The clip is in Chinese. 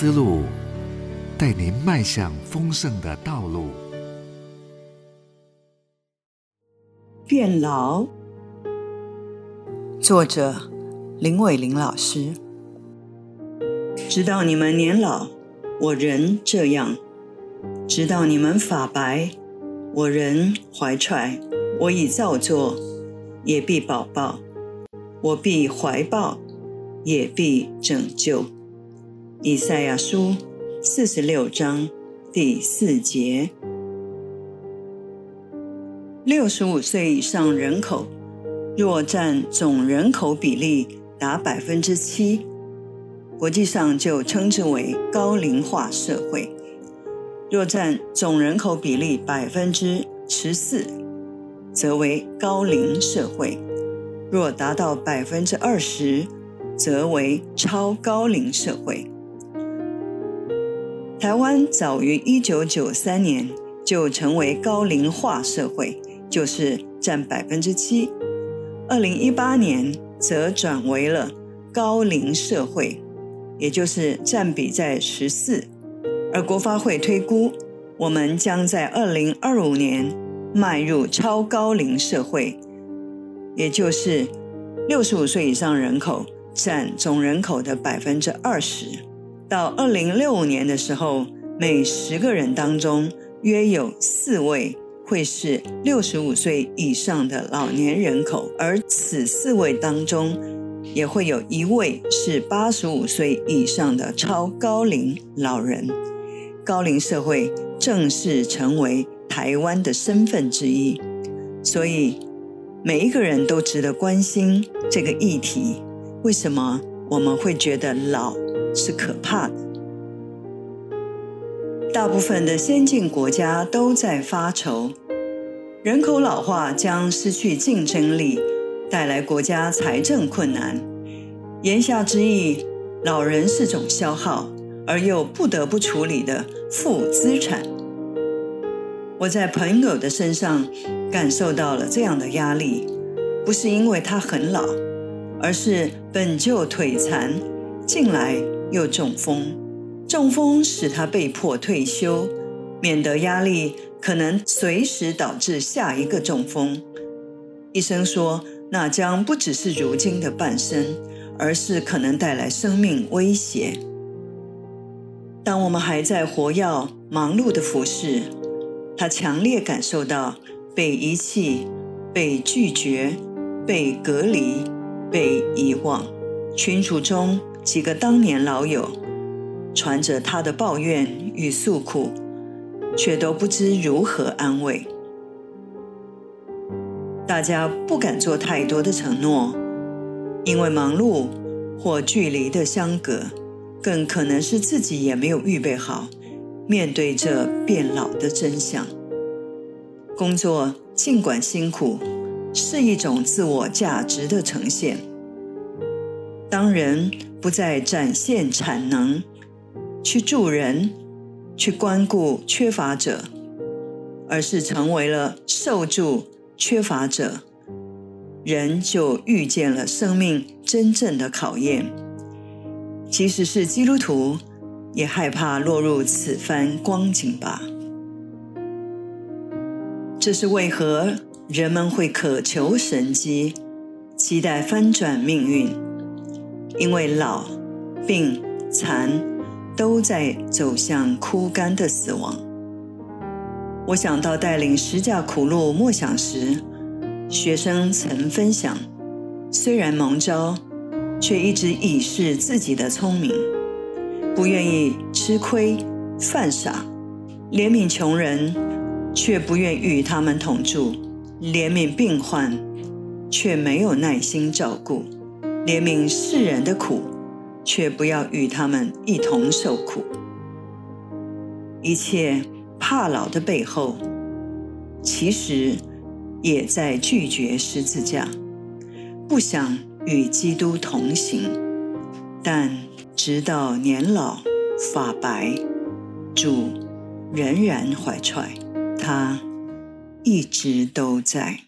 思路，带您迈向丰盛的道路。变老，作者林伟玲老师。直到你们年老，我仍这样；直到你们发白，我仍怀揣。我已造作，也必保抱；我必怀抱，也必拯救。以赛亚书四十六章第四节。六十五岁以上人口若占总人口比例达百分之七，国际上就称之为高龄化社会；若占总人口比例百分之十四，则为高龄社会；若达到百分之二十，则为超高龄社会。台湾早于一九九三年就成为高龄化社会，就是占百分之七。二零一八年则转为了高龄社会，也就是占比在十四。而国发会推估，我们将在二零二五年迈入超高龄社会，也就是六十五岁以上人口占总人口的百分之二十。到二零六五年的时候，每十个人当中约有四位会是六十五岁以上的老年人口，而此四位当中，也会有一位是八十五岁以上的超高龄老人。高龄社会正式成为台湾的身份之一，所以每一个人都值得关心这个议题。为什么我们会觉得老？是可怕的。大部分的先进国家都在发愁，人口老化将失去竞争力，带来国家财政困难。言下之意，老人是种消耗，而又不得不处理的负资产。我在朋友的身上感受到了这样的压力，不是因为他很老，而是本就腿残，近来。又中风，中风使他被迫退休，免得压力可能随时导致下一个中风。医生说，那将不只是如今的半生，而是可能带来生命威胁。当我们还在活跃、忙碌的服侍，他强烈感受到被遗弃、被拒绝、被隔离、被遗忘，群组中。几个当年老友传着他的抱怨与诉苦，却都不知如何安慰。大家不敢做太多的承诺，因为忙碌或距离的相隔，更可能是自己也没有预备好面对这变老的真相。工作尽管辛苦，是一种自我价值的呈现。当人。不再展现产能，去助人，去关顾缺乏者，而是成为了受助缺乏者，人就遇见了生命真正的考验。即使是基督徒，也害怕落入此番光景吧？这是为何人们会渴求神迹，期待翻转命运？因为老、病、残都在走向枯干的死亡。我想到带领十架苦路默想时，学生曾分享：虽然蒙召，却一直以示自己的聪明，不愿意吃亏犯傻，怜悯穷人，却不愿与他们同住；怜悯病患，却没有耐心照顾。怜悯世人的苦，却不要与他们一同受苦。一切怕老的背后，其实也在拒绝十字架，不想与基督同行。但直到年老发白，主仍然怀揣，他一直都在。